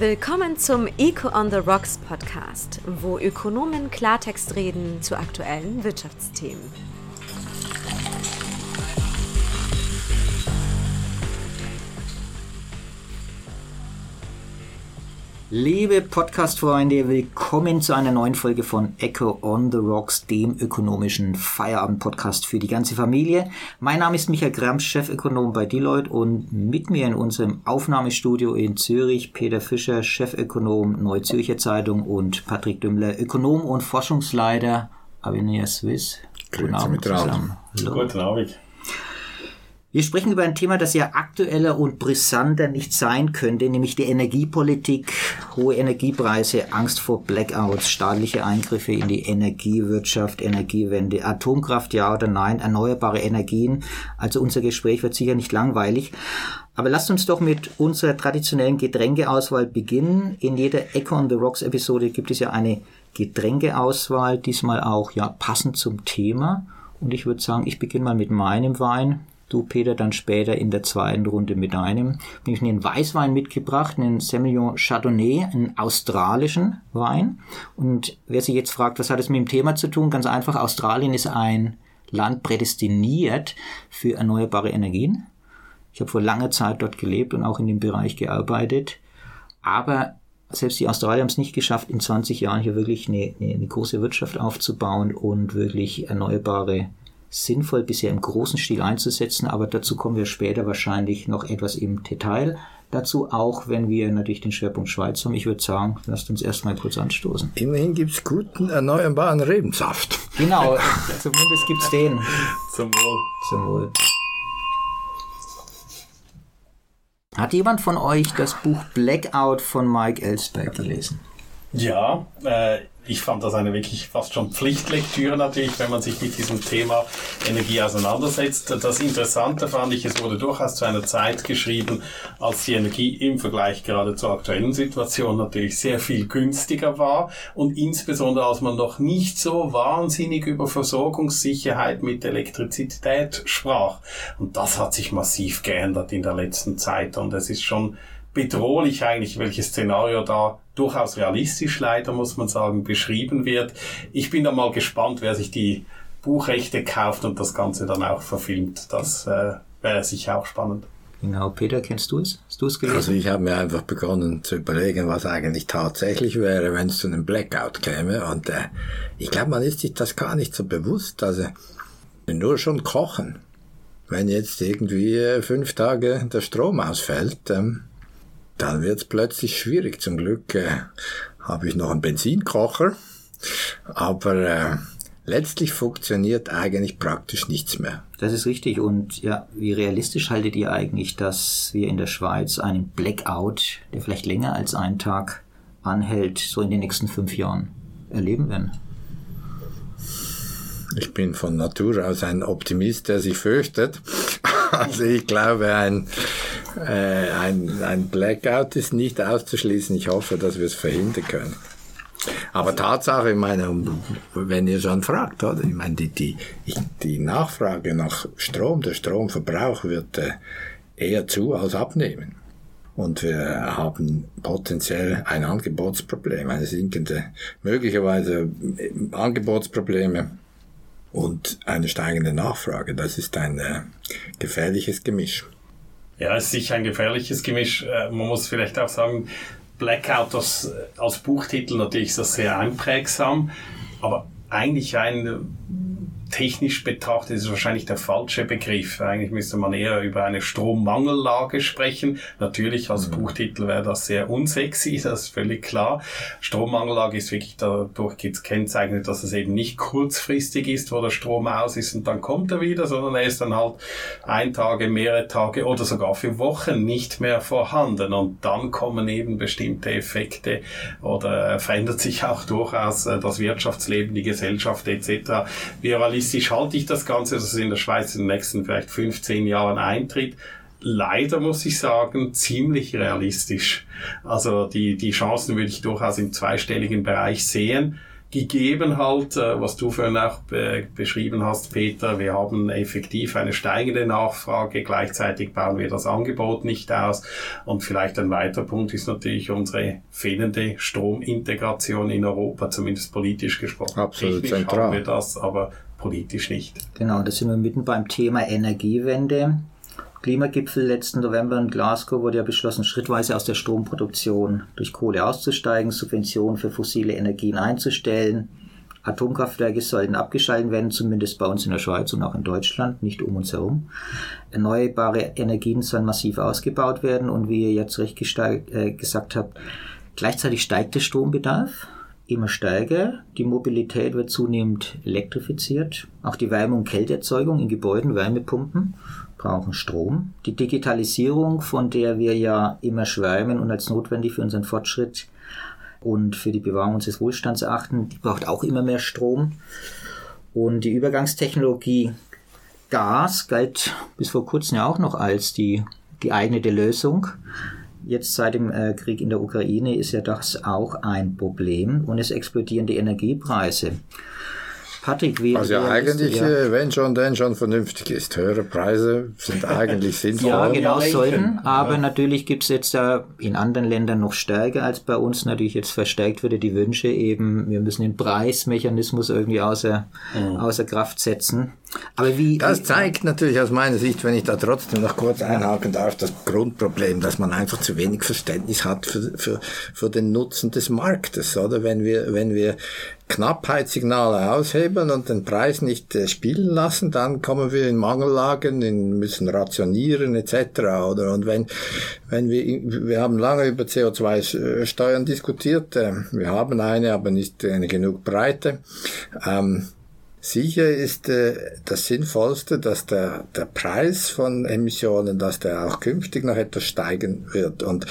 Willkommen zum Eco on the Rocks Podcast, wo Ökonomen Klartext reden zu aktuellen Wirtschaftsthemen. Liebe Podcast-Freunde, willkommen zu einer neuen Folge von Echo on the Rocks, dem ökonomischen Feierabend-Podcast für die ganze Familie. Mein Name ist Michael Gramsch, Chefökonom bei Deloitte und mit mir in unserem Aufnahmestudio in Zürich Peter Fischer, Chefökonom Neue Zürcher Zeitung und Patrick Dümmler, Ökonom und Forschungsleiter Avenir Swiss. Guten Abend zusammen. Guten Abend. Wir sprechen über ein Thema, das ja aktueller und brisanter nicht sein könnte, nämlich die Energiepolitik, hohe Energiepreise, Angst vor Blackouts, staatliche Eingriffe in die Energiewirtschaft, Energiewende, Atomkraft, ja oder nein, erneuerbare Energien. Also unser Gespräch wird sicher nicht langweilig. Aber lasst uns doch mit unserer traditionellen Getränkeauswahl beginnen. In jeder Echo on the Rocks Episode gibt es ja eine Getränkeauswahl, diesmal auch ja passend zum Thema. Und ich würde sagen, ich beginne mal mit meinem Wein. Du, Peter, dann später in der zweiten Runde mit einem. Bin ich einen Weißwein mitgebracht, einen Semillon Chardonnay, einen australischen Wein. Und wer sich jetzt fragt, was hat es mit dem Thema zu tun? Ganz einfach, Australien ist ein Land prädestiniert für erneuerbare Energien. Ich habe vor langer Zeit dort gelebt und auch in dem Bereich gearbeitet. Aber selbst die Australier haben es nicht geschafft, in 20 Jahren hier wirklich eine, eine, eine große Wirtschaft aufzubauen und wirklich erneuerbare sinnvoll bisher im großen Stil einzusetzen, aber dazu kommen wir später wahrscheinlich noch etwas im Detail. Dazu auch, wenn wir natürlich den Schwerpunkt Schweiz haben. Ich würde sagen, lasst uns erstmal kurz anstoßen. Immerhin gibt es guten erneuerbaren Rebensaft. Genau, zumindest gibt es den. Zum Wohl. Zum Wohl. Hat jemand von euch das Buch Blackout von Mike Ellsberg gelesen? Ja, äh, ich fand das eine wirklich fast schon Pflichtlektüre natürlich, wenn man sich mit diesem Thema Energie auseinandersetzt. Das Interessante fand ich, es wurde durchaus zu einer Zeit geschrieben, als die Energie im Vergleich gerade zur aktuellen Situation natürlich sehr viel günstiger war und insbesondere als man noch nicht so wahnsinnig über Versorgungssicherheit mit Elektrizität sprach. Und das hat sich massiv geändert in der letzten Zeit und es ist schon bedrohlich eigentlich, welches Szenario da durchaus realistisch leider, muss man sagen, beschrieben wird. Ich bin da mal gespannt, wer sich die Buchrechte kauft und das Ganze dann auch verfilmt. Das äh, wäre sicher auch spannend. Genau, Peter, kennst du es? Hast du es gelesen? Also ich habe mir einfach begonnen zu überlegen, was eigentlich tatsächlich wäre, wenn es zu einem Blackout käme. Und äh, ich glaube, man ist sich das gar nicht so bewusst. Also nur schon kochen. Wenn jetzt irgendwie äh, fünf Tage der Strom ausfällt, ähm, dann wird es plötzlich schwierig. Zum Glück äh, habe ich noch einen Benzinkocher, aber äh, letztlich funktioniert eigentlich praktisch nichts mehr. Das ist richtig. Und ja, wie realistisch haltet ihr eigentlich, dass wir in der Schweiz einen Blackout, der vielleicht länger als einen Tag anhält, so in den nächsten fünf Jahren erleben werden? Ich bin von Natur aus ein Optimist, der sich fürchtet. Also ich glaube, ein, äh, ein, ein Blackout ist nicht auszuschließen. Ich hoffe, dass wir es verhindern können. Aber Tatsache, ich meine, wenn ihr schon fragt, oder? Ich meine, die, die, die Nachfrage nach Strom, der Stromverbrauch wird äh, eher zu als abnehmen. Und wir haben potenziell ein Angebotsproblem, eine sinkende, möglicherweise äh, Angebotsprobleme und eine steigende Nachfrage. Das ist ein äh, gefährliches Gemisch. Ja, es ist sicher ein gefährliches Gemisch. Äh, man muss vielleicht auch sagen, Blackout äh, als Buchtitel natürlich ist das sehr einprägsam, aber eigentlich ein technisch betrachtet ist es wahrscheinlich der falsche Begriff. Eigentlich müsste man eher über eine Strommangellage sprechen. Natürlich als mhm. Buchtitel wäre das sehr unsexy, das ist völlig klar. Strommangellage ist wirklich dadurch gekennzeichnet, dass es eben nicht kurzfristig ist, wo der Strom aus ist und dann kommt er wieder, sondern er ist dann halt ein Tage, mehrere Tage oder sogar für Wochen nicht mehr vorhanden und dann kommen eben bestimmte Effekte oder verändert sich auch durchaus äh, das Wirtschaftsleben, die Gesellschaft etc. Wir realistisch halte ich das Ganze, dass es in der Schweiz in den nächsten vielleicht 15 Jahren eintritt. Leider muss ich sagen, ziemlich realistisch. Also die, die Chancen würde ich durchaus im zweistelligen Bereich sehen. gegeben halt, äh, was du vorhin auch be beschrieben hast, Peter. Wir haben effektiv eine steigende Nachfrage, gleichzeitig bauen wir das Angebot nicht aus. Und vielleicht ein weiterer Punkt ist natürlich unsere fehlende Stromintegration in Europa, zumindest politisch gesprochen. Absolut Technisch zentral. haben wir das, aber politisch nicht. Genau, da sind wir mitten beim Thema Energiewende. Klimagipfel letzten November in Glasgow wurde ja beschlossen, schrittweise aus der Stromproduktion durch Kohle auszusteigen, Subventionen für fossile Energien einzustellen. Atomkraftwerke sollten abgeschaltet werden, zumindest bei uns in der Schweiz und auch in Deutschland, nicht um uns herum. Erneuerbare Energien sollen massiv ausgebaut werden und wie ihr jetzt recht äh, gesagt habt, gleichzeitig steigt der Strombedarf immer stärker. Die Mobilität wird zunehmend elektrifiziert. Auch die Wärme- und Kälteerzeugung in Gebäuden, Wärmepumpen brauchen Strom. Die Digitalisierung, von der wir ja immer schwärmen und als notwendig für unseren Fortschritt und für die Bewahrung unseres Wohlstands achten, die braucht auch immer mehr Strom. Und die Übergangstechnologie Gas galt bis vor kurzem ja auch noch als die geeignete Lösung. Jetzt seit dem äh, Krieg in der Ukraine ist ja das auch ein Problem und es explodieren die Energiepreise. Patrick, wie Was ja eigentlich, ja. Äh, wenn schon, denn schon vernünftig ist. Höhere Preise sind eigentlich sinnvoll. ja, genau sollten. Aber ja. natürlich gibt es jetzt da in anderen Ländern noch stärker als bei uns. Natürlich jetzt verstärkt würde die Wünsche eben, wir müssen den Preismechanismus irgendwie außer, mhm. außer Kraft setzen. Aber wie, das zeigt natürlich aus meiner Sicht, wenn ich da trotzdem noch kurz einhaken darf, das Grundproblem, dass man einfach zu wenig Verständnis hat für, für, für den Nutzen des Marktes, oder? Wenn wir, wenn wir Knappheitssignale aushebeln und den Preis nicht äh, spielen lassen, dann kommen wir in Mangellagen, in, müssen rationieren etc. Oder und wenn wenn wir wir haben lange über CO2-Steuern diskutiert, äh, wir haben eine, aber nicht genug breite. Ähm, Sicher ist äh, das Sinnvollste, dass der, der Preis von Emissionen, dass der auch künftig noch etwas steigen wird. Und,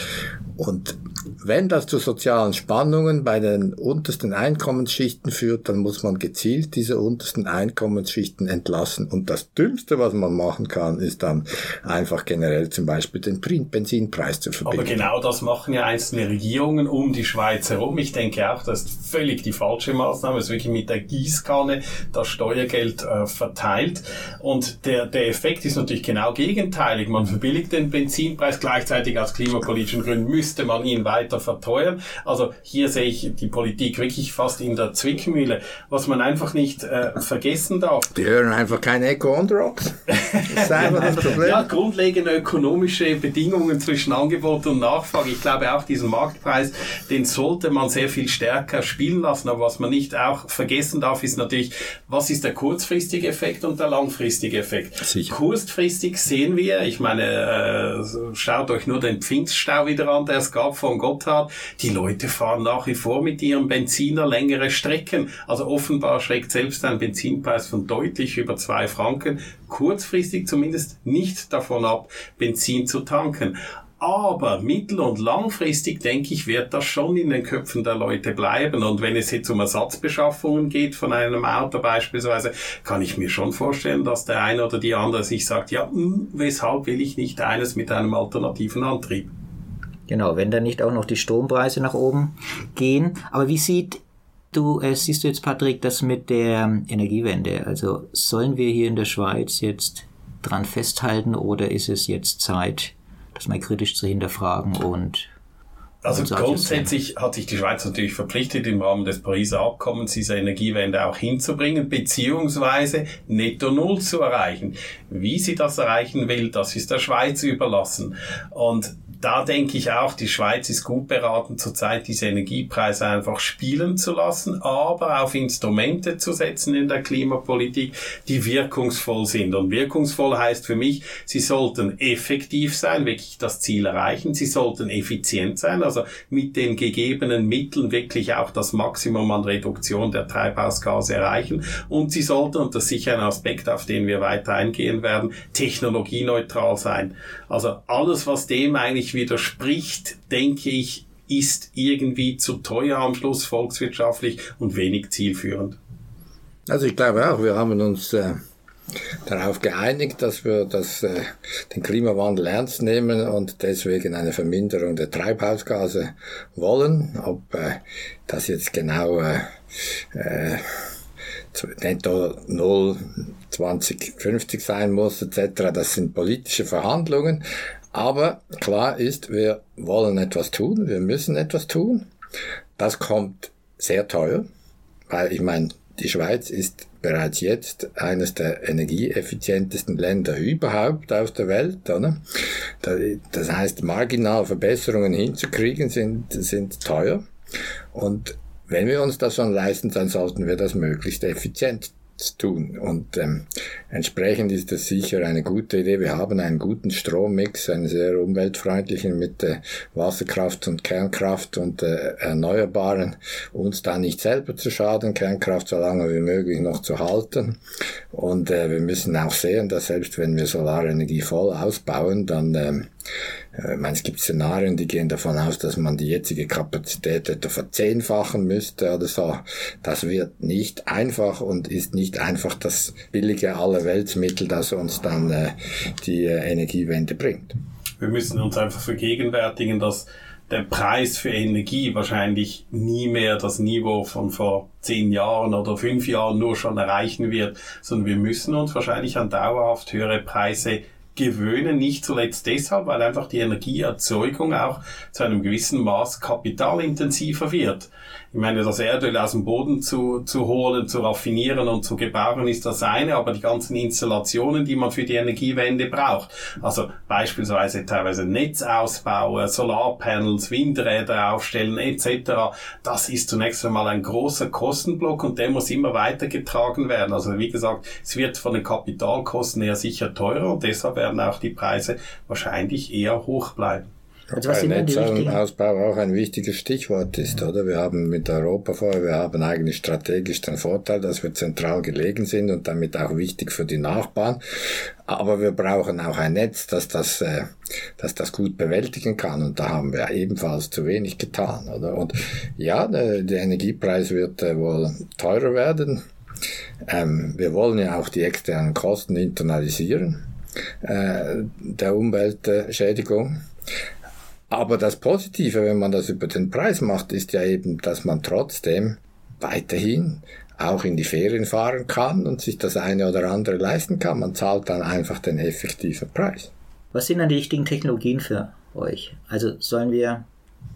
und wenn das zu sozialen Spannungen bei den untersten Einkommensschichten führt, dann muss man gezielt diese untersten Einkommensschichten entlassen. Und das Dümmste, was man machen kann, ist dann einfach generell zum Beispiel den Benzinpreis zu verbinden. Aber genau das machen ja einzelne Regierungen um die Schweiz herum. Ich denke auch, das ist völlig die falsche Maßnahme. Es ist wirklich mit der Gießkanne das Steuergeld äh, verteilt. Und der, der Effekt ist natürlich genau gegenteilig. Man verbilligt den Benzinpreis gleichzeitig aus klimapolitischen Gründen müsste man ihn weiter verteuern. Also hier sehe ich die Politik wirklich fast in der Zwickmühle. Was man einfach nicht äh, vergessen darf. Die hören einfach keine Echo on Rocks. Das ist einfach das Problem. Ja, grundlegende ökonomische Bedingungen zwischen Angebot und Nachfrage. Ich glaube auch diesen Marktpreis, den sollte man sehr viel stärker spielen lassen. Aber was man nicht auch vergessen darf, ist natürlich, was ist der kurzfristige Effekt und der langfristige Effekt. Sicher. Kurzfristig sehen wir, ich meine, äh, schaut euch nur den Pfingststau wieder an, der es gab von Gotthard. Die Leute fahren nach wie vor mit ihrem Benziner längere Strecken. Also offenbar schreckt selbst ein Benzinpreis von deutlich über zwei Franken kurzfristig zumindest nicht davon ab, Benzin zu tanken. Aber mittel- und langfristig, denke ich, wird das schon in den Köpfen der Leute bleiben. Und wenn es jetzt um Ersatzbeschaffungen geht von einem Auto beispielsweise, kann ich mir schon vorstellen, dass der eine oder die andere sich sagt, ja, mh, hm, weshalb will ich nicht eines mit einem alternativen Antrieb? Genau, wenn dann nicht auch noch die Strompreise nach oben gehen. Aber wie sieht du, äh, siehst du jetzt, Patrick, das mit der Energiewende? Also sollen wir hier in der Schweiz jetzt dran festhalten oder ist es jetzt Zeit, das mal kritisch zu hinterfragen und also grundsätzlich hat sich die Schweiz natürlich verpflichtet, im Rahmen des Pariser Abkommens diese Energiewende auch hinzubringen, beziehungsweise netto Null zu erreichen. Wie sie das erreichen will, das ist der Schweiz überlassen. Und da denke ich auch, die Schweiz ist gut beraten, zurzeit diese Energiepreise einfach spielen zu lassen, aber auf Instrumente zu setzen in der Klimapolitik, die wirkungsvoll sind. Und wirkungsvoll heißt für mich, sie sollten effektiv sein, wirklich das Ziel erreichen. Sie sollten effizient sein, also mit den gegebenen Mitteln wirklich auch das Maximum an Reduktion der Treibhausgase erreichen. Und sie sollten, und das ist sicher ein Aspekt, auf den wir weiter eingehen werden, technologieneutral sein. Also alles, was dem eigentlich widerspricht, denke ich, ist irgendwie zu teuer am Schluss volkswirtschaftlich und wenig zielführend. Also ich glaube auch, wir haben uns äh, darauf geeinigt, dass wir das, äh, den Klimawandel ernst nehmen und deswegen eine Verminderung der Treibhausgase wollen. Ob äh, das jetzt genau äh, äh, netto 0 2050 sein muss etc. Das sind politische Verhandlungen. Aber klar ist, wir wollen etwas tun, wir müssen etwas tun. Das kommt sehr teuer, weil ich meine, die Schweiz ist bereits jetzt eines der energieeffizientesten Länder überhaupt auf der Welt. Oder? Das heißt, marginal Verbesserungen hinzukriegen sind, sind teuer. Und wenn wir uns das schon leisten, dann sollten wir das möglichst effizient tun. Und ähm, entsprechend ist das sicher eine gute Idee. Wir haben einen guten Strommix, einen sehr umweltfreundlichen mit äh, Wasserkraft und Kernkraft und äh, Erneuerbaren, uns da nicht selber zu schaden, Kernkraft so lange wie möglich noch zu halten. Und äh, wir müssen auch sehen, dass selbst wenn wir Solarenergie voll ausbauen, dann ähm, äh, ich meine, es gibt Szenarien, die gehen davon aus, dass man die jetzige Kapazität etwa verzehnfachen müsste oder so. Das wird nicht einfach und ist nicht einfach das billige Allerweltsmittel, das uns dann äh, die äh, Energiewende bringt. Wir müssen uns einfach vergegenwärtigen, dass der Preis für Energie wahrscheinlich nie mehr das Niveau von vor zehn Jahren oder fünf Jahren nur schon erreichen wird, sondern wir müssen uns wahrscheinlich an dauerhaft höhere Preise gewöhnen, nicht zuletzt deshalb, weil einfach die Energieerzeugung auch zu einem gewissen Maß kapitalintensiver wird. Ich meine, das Erdöl aus dem Boden zu, zu holen, zu raffinieren und zu gebauen ist das eine, aber die ganzen Installationen, die man für die Energiewende braucht, also beispielsweise teilweise Netzausbau, Solarpanels, Windräder aufstellen etc., das ist zunächst einmal ein großer Kostenblock und der muss immer weitergetragen werden. Also wie gesagt, es wird von den Kapitalkosten her sicher teurer und deshalb werden auch die Preise wahrscheinlich eher hoch bleiben. Also was sind Netzausbau auch ein wichtiges Stichwort ist, oder? Wir haben mit Europa vor, wir haben eigentlich strategisch den Vorteil, dass wir zentral gelegen sind und damit auch wichtig für die Nachbarn. Aber wir brauchen auch ein Netz, das das, äh, das, das gut bewältigen kann. Und da haben wir ebenfalls zu wenig getan, oder? Und ja, der, der Energiepreis wird äh, wohl teurer werden. Ähm, wir wollen ja auch die externen Kosten internalisieren äh, der Umweltschädigung. Aber das Positive, wenn man das über den Preis macht, ist ja eben, dass man trotzdem weiterhin auch in die Ferien fahren kann und sich das eine oder andere leisten kann. Man zahlt dann einfach den effektiven Preis. Was sind dann die richtigen Technologien für euch? Also sollen wir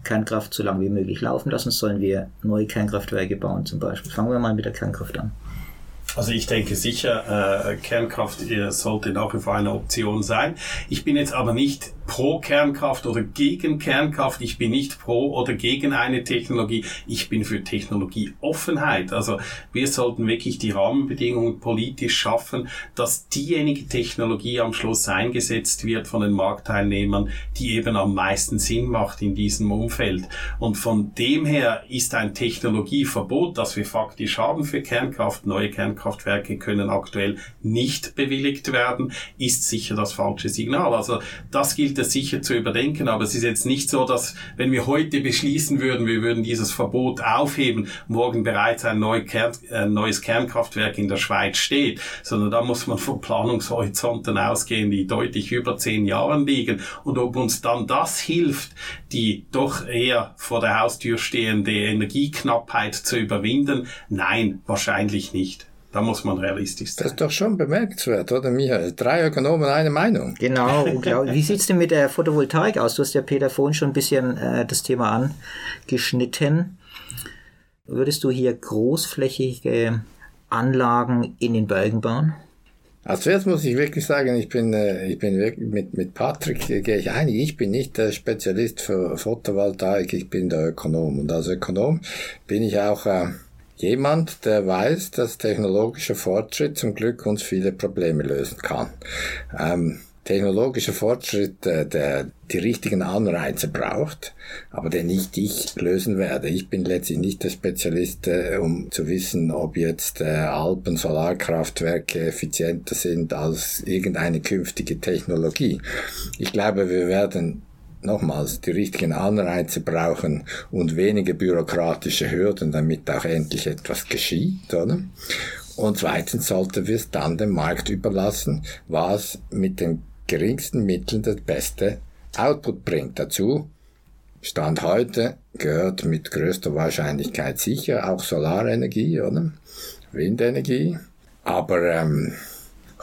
Kernkraft so lange wie möglich laufen lassen? Sollen wir neue Kernkraftwerke bauen zum Beispiel? Fangen wir mal mit der Kernkraft an. Also ich denke sicher, äh, Kernkraft äh, sollte nach wie vor eine Option sein. Ich bin jetzt aber nicht pro Kernkraft oder gegen Kernkraft. Ich bin nicht pro oder gegen eine Technologie. Ich bin für Technologieoffenheit. Also wir sollten wirklich die Rahmenbedingungen politisch schaffen, dass diejenige Technologie am Schluss eingesetzt wird von den Marktteilnehmern, die eben am meisten Sinn macht in diesem Umfeld. Und von dem her ist ein Technologieverbot, das wir faktisch haben für Kernkraft, neue Kernkraftwerke können aktuell nicht bewilligt werden, ist sicher das falsche Signal. Also das gilt das sicher zu überdenken, aber es ist jetzt nicht so, dass wenn wir heute beschließen würden, wir würden dieses Verbot aufheben, morgen bereits ein neues Kernkraftwerk in der Schweiz steht, sondern da muss man von Planungshorizonten ausgehen, die deutlich über zehn Jahren liegen. Und ob uns dann das hilft, die doch eher vor der Haustür stehende Energieknappheit zu überwinden, nein, wahrscheinlich nicht. Da muss man realistisch sein. Das ist doch schon bemerkenswert, oder Michael? Drei Ökonomen, eine Meinung. Genau, unglaublich. Wie sieht's denn mit der Photovoltaik aus? Du hast ja, Peter, vorhin schon ein bisschen äh, das Thema angeschnitten. Würdest du hier großflächige Anlagen in den Bergen bauen? Also zuerst muss ich wirklich sagen, ich bin, äh, ich bin wirklich mit, mit Patrick äh, gehe ich einig. Ich bin nicht der Spezialist für Photovoltaik, ich bin der Ökonom. Und als Ökonom bin ich auch äh, Jemand, der weiß, dass technologischer Fortschritt zum Glück uns viele Probleme lösen kann. Ähm, technologischer Fortschritt, äh, der die richtigen Anreize braucht, aber den nicht ich lösen werde. Ich bin letztlich nicht der Spezialist, äh, um zu wissen, ob jetzt äh, Alpen Solarkraftwerke effizienter sind als irgendeine künftige Technologie. Ich glaube, wir werden nochmals die richtigen Anreize brauchen und weniger bürokratische Hürden, damit auch endlich etwas geschieht, oder? Und zweitens sollten wir es dann dem Markt überlassen, was mit den geringsten Mitteln das beste Output bringt. Dazu Stand heute gehört mit größter Wahrscheinlichkeit sicher auch Solarenergie, oder? Windenergie. Aber ähm,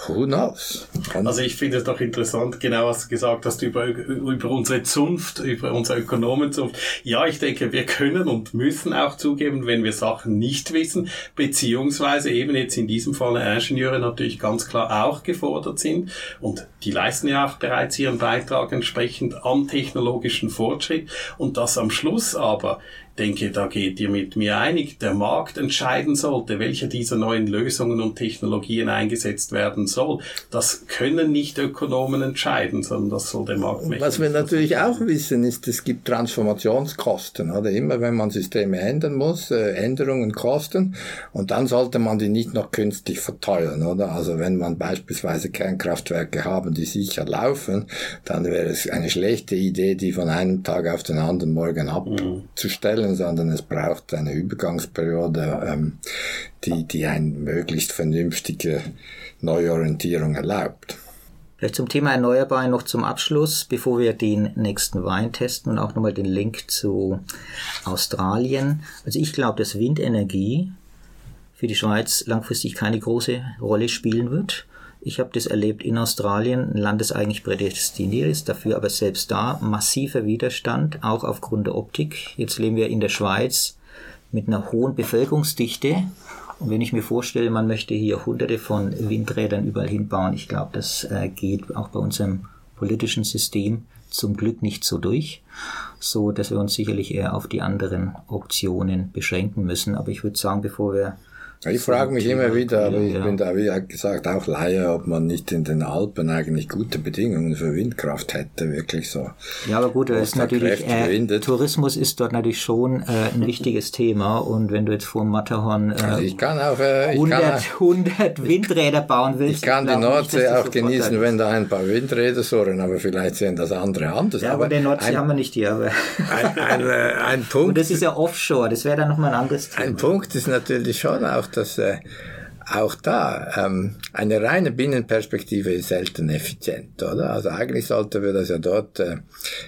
Who knows? Also ich finde es doch interessant, genau was du gesagt hast über, über unsere Zunft, über unsere Ökonomenzunft. Ja, ich denke, wir können und müssen auch zugeben, wenn wir Sachen nicht wissen, beziehungsweise eben jetzt in diesem Fall Ingenieure natürlich ganz klar auch gefordert sind und die leisten ja auch bereits ihren Beitrag entsprechend am technologischen Fortschritt und das am Schluss aber denke, da geht ihr mit mir einig, der Markt entscheiden sollte, welche dieser neuen Lösungen und Technologien eingesetzt werden soll. Das können nicht Ökonomen entscheiden, sondern das soll der Markt machen. Was wir natürlich auch wissen, ist, es gibt Transformationskosten. Oder? Immer wenn man Systeme ändern muss, äh, Änderungen kosten und dann sollte man die nicht noch künstlich verteuern. Oder? Also wenn man beispielsweise Kernkraftwerke haben, die sicher laufen, dann wäre es eine schlechte Idee, die von einem Tag auf den anderen Morgen abzustellen. Mhm können, sondern es braucht eine Übergangsperiode, ähm, die, die eine möglichst vernünftige Neuorientierung erlaubt. Vielleicht zum Thema Erneuerbare noch zum Abschluss, bevor wir den nächsten Wein testen und auch nochmal den Link zu Australien. Also ich glaube, dass Windenergie für die Schweiz langfristig keine große Rolle spielen wird. Ich habe das erlebt in Australien, ein Land, das eigentlich prädestiniert ist, dafür aber selbst da massiver Widerstand, auch aufgrund der Optik. Jetzt leben wir in der Schweiz mit einer hohen Bevölkerungsdichte. Und wenn ich mir vorstelle, man möchte hier hunderte von Windrädern überall hinbauen, ich glaube, das äh, geht auch bei unserem politischen System zum Glück nicht so durch, so dass wir uns sicherlich eher auf die anderen Optionen beschränken müssen. Aber ich würde sagen, bevor wir ich frage mich immer wieder, aber ich bin da, wie gesagt, auch Laie, ob man nicht in den Alpen eigentlich gute Bedingungen für Windkraft hätte, wirklich so. Ja, aber gut, ist natürlich, äh, Tourismus ist dort natürlich schon äh, ein wichtiges Thema und wenn du jetzt vor Matterhorn äh, also ich kann auch, äh, 100, kann, 100 Windräder bauen willst. Ich kann die Nordsee nicht, auch genießen, wenn da ein paar Windräder sohren, aber vielleicht sehen das andere anders. Ja, aber, aber die Nordsee ein, haben wir nicht hier. Aber ein, ein, äh, ein Punkt. Und das ist ja Offshore, das wäre dann nochmal ein anderes Thema. Ein Punkt ist natürlich schon auch dass äh, auch da ähm, eine reine Binnenperspektive ist selten effizient, oder? Also eigentlich sollten wir das ja dort äh,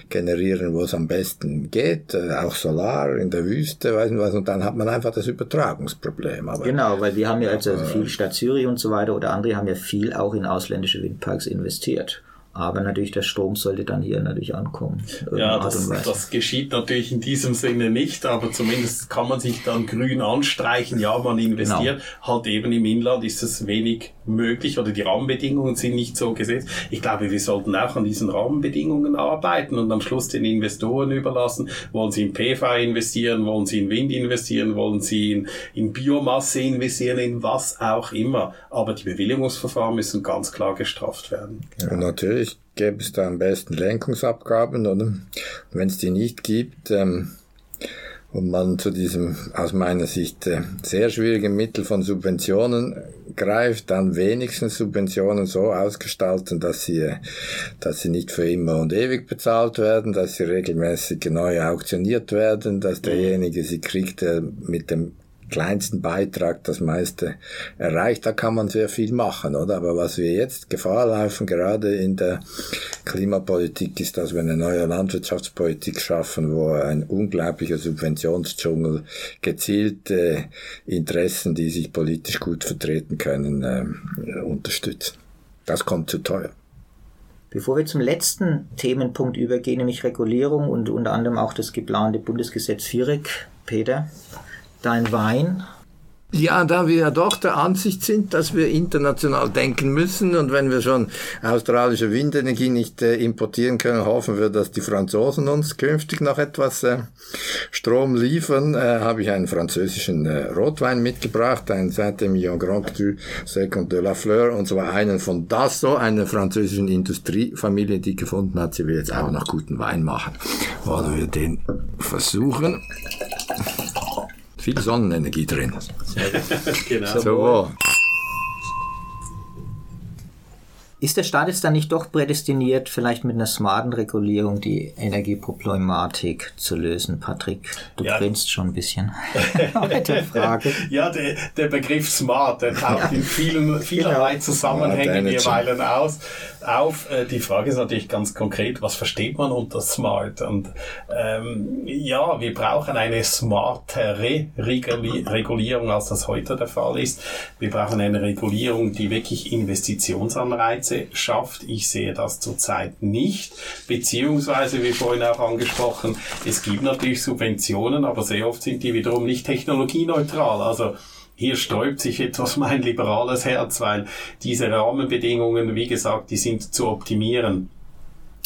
generieren, wo es am besten geht, äh, auch Solar in der Wüste, weiß nicht was, und dann hat man einfach das Übertragungsproblem. Aber, genau, weil wir haben ja also viel Stadt Zürich und so weiter oder andere haben ja viel auch in ausländische Windparks investiert. Aber natürlich der Strom sollte dann hier natürlich ankommen. Ja, das, das geschieht natürlich in diesem Sinne nicht, aber zumindest kann man sich dann grün anstreichen. Ja, man investiert. Genau. Halt eben im Inland ist es wenig möglich oder die Rahmenbedingungen sind nicht so gesetzt. Ich glaube, wir sollten auch an diesen Rahmenbedingungen arbeiten und am Schluss den Investoren überlassen. Wollen sie in PV investieren? Wollen sie in Wind investieren? Wollen sie in, in Biomasse investieren? In was auch immer. Aber die Bewilligungsverfahren müssen ganz klar gestrafft werden. Ja, natürlich natürlich gäbe es da am besten Lenkungsabgaben, oder? Wenn es die nicht gibt, ähm, und man zu diesem aus meiner Sicht äh, sehr schwierigen Mittel von Subventionen greift, dann wenigstens Subventionen so ausgestalten, dass sie, äh, dass sie nicht für immer und ewig bezahlt werden, dass sie regelmäßig neu auktioniert werden, dass derjenige sie kriegt, der mit dem kleinsten Beitrag das meiste erreicht. Da kann man sehr viel machen, oder? Aber was wir jetzt Gefahr laufen, gerade in der Klimapolitik, ist, dass wir eine neue Landwirtschaftspolitik schaffen, wo ein unglaublicher Subventionsdschungel gezielte Interessen, die sich politisch gut vertreten können, äh, unterstützen. Das kommt zu teuer. Bevor wir zum letzten Themenpunkt übergehen, nämlich Regulierung und unter anderem auch das geplante Bundesgesetz FIREC, Peter, dein Wein? Ja, da wir ja doch der Ansicht sind, dass wir international denken müssen und wenn wir schon australische Windenergie nicht äh, importieren können, hoffen wir, dass die Franzosen uns künftig noch etwas äh, Strom liefern, äh, habe ich einen französischen äh, Rotwein mitgebracht, einen Saint-Emilion Grand Cru Second de la Fleur und zwar einen von Dasso, einer französischen Industriefamilie, die gefunden hat, sie will jetzt auch noch guten Wein machen. Wollen wir den versuchen? Viel Sonnenenergie drin. genau. So. Ist der Staat jetzt dann nicht doch prädestiniert, vielleicht mit einer smarten Regulierung die Energieproblematik zu lösen? Patrick, du ja. grinst schon ein bisschen mit der Frage. Ja, der, der Begriff smart, der taucht ja. in vielen, vielerlei genau. Zusammenhängen jeweils aus, auf. Äh, die Frage ist natürlich ganz konkret, was versteht man unter smart? Und ähm, ja, wir brauchen eine smartere Regulierung, als das heute der Fall ist. Wir brauchen eine Regulierung, die wirklich Investitionsanreize Anreize schafft. Ich sehe das zurzeit nicht. Beziehungsweise, wie vorhin auch angesprochen, es gibt natürlich Subventionen, aber sehr oft sind die wiederum nicht technologieneutral. Also hier sträubt sich etwas mein liberales Herz, weil diese Rahmenbedingungen, wie gesagt, die sind zu optimieren.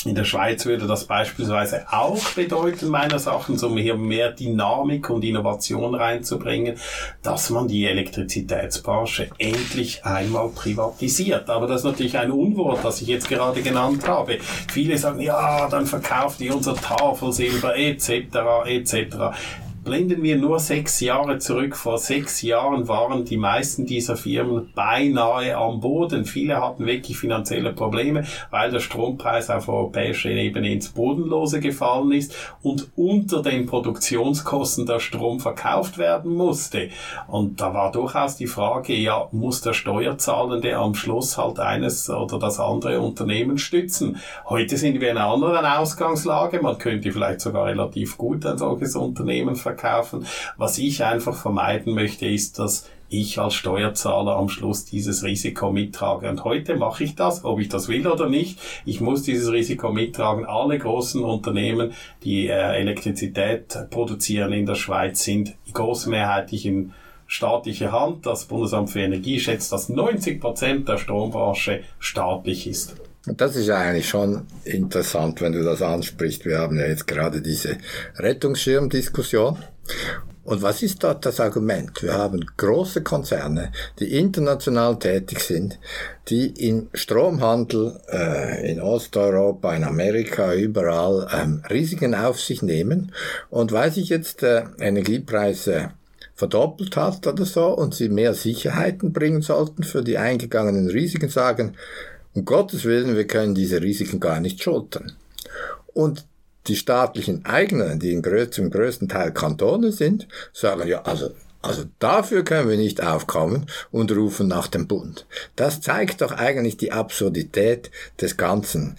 In der Schweiz würde das beispielsweise auch bedeuten, meiner Sachen, um hier mehr Dynamik und Innovation reinzubringen, dass man die Elektrizitätsbranche endlich einmal privatisiert. Aber das ist natürlich ein Unwort, das ich jetzt gerade genannt habe. Viele sagen, ja, dann verkauft ihr unser Tafelsilber etc. etc blenden wir nur sechs Jahre zurück. Vor sechs Jahren waren die meisten dieser Firmen beinahe am Boden. Viele hatten wirklich finanzielle Probleme, weil der Strompreis auf europäischer Ebene ins Bodenlose gefallen ist und unter den Produktionskosten der Strom verkauft werden musste. Und da war durchaus die Frage, ja, muss der Steuerzahlende am Schluss halt eines oder das andere Unternehmen stützen? Heute sind wir in einer anderen Ausgangslage. Man könnte vielleicht sogar relativ gut ein solches Unternehmen verkaufen verkaufen. Was ich einfach vermeiden möchte, ist, dass ich als Steuerzahler am Schluss dieses Risiko mittrage. Und heute mache ich das, ob ich das will oder nicht. Ich muss dieses Risiko mittragen. Alle großen Unternehmen, die äh, Elektrizität produzieren in der Schweiz, sind großmehrheitlich in staatlicher Hand. Das Bundesamt für Energie schätzt, dass 90 Prozent der Strombranche staatlich ist. Das ist eigentlich schon interessant, wenn du das ansprichst. Wir haben ja jetzt gerade diese Rettungsschirmdiskussion. Und was ist dort das Argument? Wir haben große Konzerne, die international tätig sind, die im Stromhandel äh, in Osteuropa, in Amerika, überall ähm, Risiken auf sich nehmen. Und weil sich jetzt äh, Energiepreise verdoppelt hat oder so und sie mehr Sicherheiten bringen sollten für die eingegangenen Risiken, sagen, um Gottes Willen, wir können diese Risiken gar nicht schultern. Und die staatlichen Eigner, die zum größten Teil Kantone sind, sagen ja, also also dafür können wir nicht aufkommen und rufen nach dem Bund. Das zeigt doch eigentlich die Absurdität des Ganzen.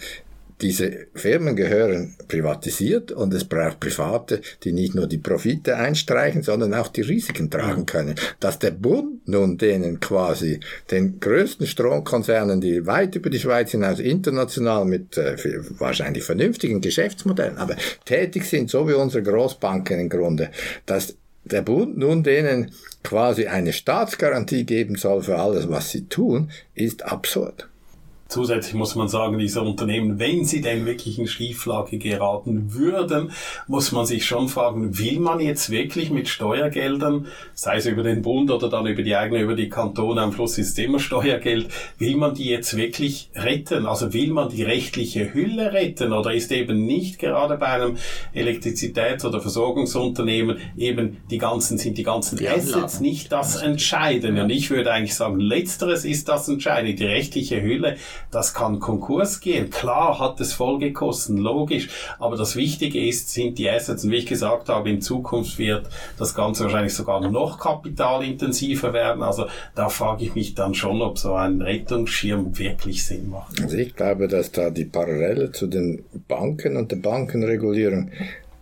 Diese Firmen gehören privatisiert und es braucht Private, die nicht nur die Profite einstreichen, sondern auch die Risiken tragen können. Dass der Bund nun denen quasi den größten Stromkonzernen, die weit über die Schweiz hinaus international mit äh, wahrscheinlich vernünftigen Geschäftsmodellen, aber tätig sind, so wie unsere Großbanken im Grunde, dass der Bund nun denen quasi eine Staatsgarantie geben soll für alles, was sie tun, ist absurd. Zusätzlich muss man sagen, diese Unternehmen, wenn sie denn wirklich in Schieflage geraten würden, muss man sich schon fragen, will man jetzt wirklich mit Steuergeldern, sei es über den Bund oder dann über die eigene, über die Kantone, am Schluss ist immer Steuergeld, will man die jetzt wirklich retten? Also will man die rechtliche Hülle retten oder ist eben nicht gerade bei einem Elektrizitäts- oder Versorgungsunternehmen eben die ganzen, sind die ganzen die Assets nicht das Entscheidende? Und ich würde eigentlich sagen, letzteres ist das Entscheidende, die rechtliche Hülle das kann Konkurs gehen. Klar hat es Folgekosten, logisch. Aber das Wichtige ist, sind die Assets. Und wie ich gesagt habe, in Zukunft wird das Ganze wahrscheinlich sogar noch kapitalintensiver werden. Also da frage ich mich dann schon, ob so ein Rettungsschirm wirklich Sinn macht. Also ich glaube, dass da die Parallele zu den Banken und der Bankenregulierung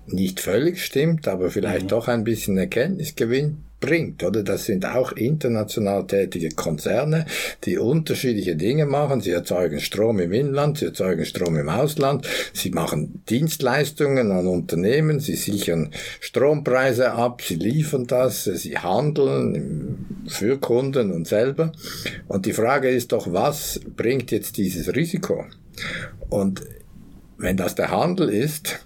nicht völlig stimmt, aber vielleicht mhm. doch ein bisschen Erkenntnisgewinn bringt, oder? Das sind auch international tätige Konzerne, die unterschiedliche Dinge machen. Sie erzeugen Strom im Inland, sie erzeugen Strom im Ausland, sie machen Dienstleistungen an Unternehmen, sie sichern Strompreise ab, sie liefern das, sie handeln für Kunden und selber. Und die Frage ist doch, was bringt jetzt dieses Risiko? Und wenn das der Handel ist,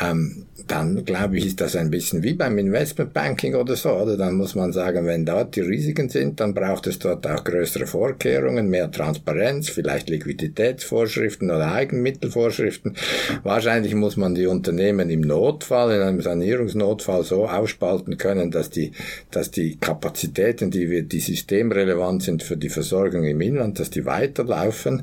ähm, dann glaube ich, ist das ein bisschen wie beim Investmentbanking oder so, oder? Dann muss man sagen, wenn dort die Risiken sind, dann braucht es dort auch größere Vorkehrungen, mehr Transparenz, vielleicht Liquiditätsvorschriften oder Eigenmittelvorschriften. Wahrscheinlich muss man die Unternehmen im Notfall, in einem Sanierungsnotfall so aufspalten können, dass die, dass die Kapazitäten, die wir, die systemrelevant sind für die Versorgung im Inland, dass die weiterlaufen,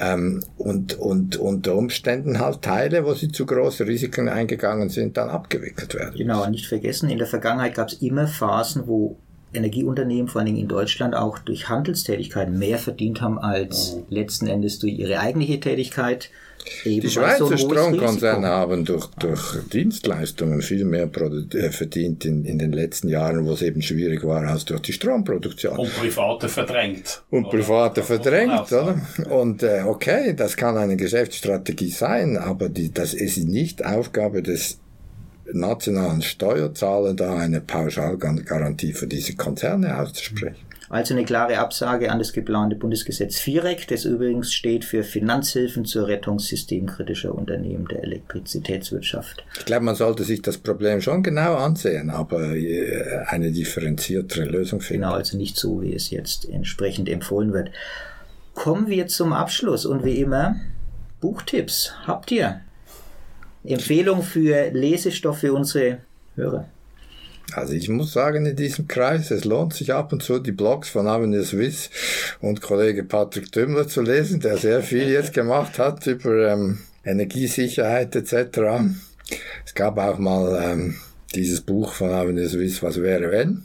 ähm, und, und unter Umständen halt Teile, wo sie zu große Risiken eingegangen sind, dann abgewickelt werden. Genau, nicht vergessen, in der Vergangenheit gab es immer Phasen, wo Energieunternehmen, vor allen Dingen in Deutschland, auch durch Handelstätigkeiten mehr verdient haben als mhm. letzten Endes durch ihre eigentliche Tätigkeit. Eben die Schweizer so Stromkonzerne haben durch, durch Dienstleistungen viel mehr äh, verdient in, in den letzten Jahren, wo es eben schwierig war, als durch die Stromproduktion. Und Private verdrängt. Und oder? Private verdrängt, oder? Und äh, okay, das kann eine Geschäftsstrategie sein, aber die, das ist nicht Aufgabe des nationalen Steuerzahler da eine Pauschalgarantie für diese Konzerne auszusprechen. Also eine klare Absage an das geplante Bundesgesetz FIREC, das übrigens steht für Finanzhilfen zur Rettung systemkritischer Unternehmen der Elektrizitätswirtschaft. Ich glaube, man sollte sich das Problem schon genau ansehen, aber äh, eine differenziertere Lösung finden. Genau, also nicht so, wie es jetzt entsprechend empfohlen wird. Kommen wir zum Abschluss und wie immer Buchtipps. Habt ihr? Empfehlung für Lesestoff für unsere Hörer? Also ich muss sagen, in diesem Kreis, es lohnt sich ab und zu die Blogs von Avenir Swiss und Kollege Patrick Dümmler zu lesen, der sehr viel jetzt gemacht hat über ähm, Energiesicherheit etc. Es gab auch mal ähm, dieses Buch von Avenir Swiss, was wäre wenn.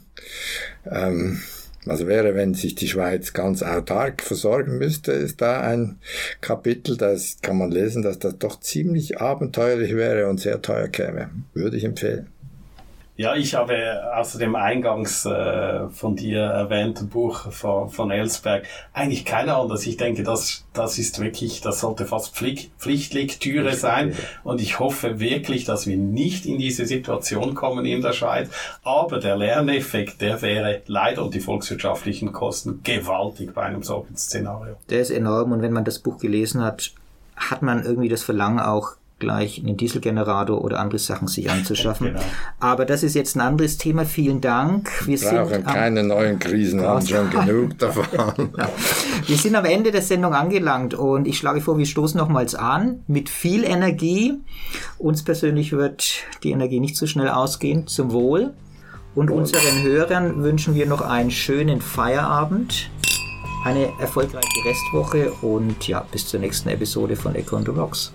Ähm, also wäre, wenn sich die Schweiz ganz autark versorgen müsste, ist da ein Kapitel, das kann man lesen, dass das doch ziemlich abenteuerlich wäre und sehr teuer käme. Würde ich empfehlen. Ja, ich habe außer dem eingangs äh, von dir erwähnten Buch von, von Ellsberg eigentlich keine anderes. Ich denke, das, das ist wirklich, das sollte fast Pflicht, Pflichtlektüre sein. Und ich hoffe wirklich, dass wir nicht in diese Situation kommen in der Schweiz. Aber der Lerneffekt, der wäre leider und die volkswirtschaftlichen Kosten gewaltig bei einem solchen Szenario. Der ist enorm. Und wenn man das Buch gelesen hat, hat man irgendwie das Verlangen auch gleich einen Dieselgenerator oder andere Sachen sich anzuschaffen. Genau. Aber das ist jetzt ein anderes Thema. Vielen Dank. Wir brauchen sind keine neuen Krisen, haben schon genug davon. genau. Wir sind am Ende der Sendung angelangt und ich schlage vor, wir stoßen nochmals an mit viel Energie. Uns persönlich wird die Energie nicht so schnell ausgehen. Zum Wohl. Und unseren Hörern wünschen wir noch einen schönen Feierabend, eine erfolgreiche Restwoche und ja, bis zur nächsten Episode von Echo on the Rocks.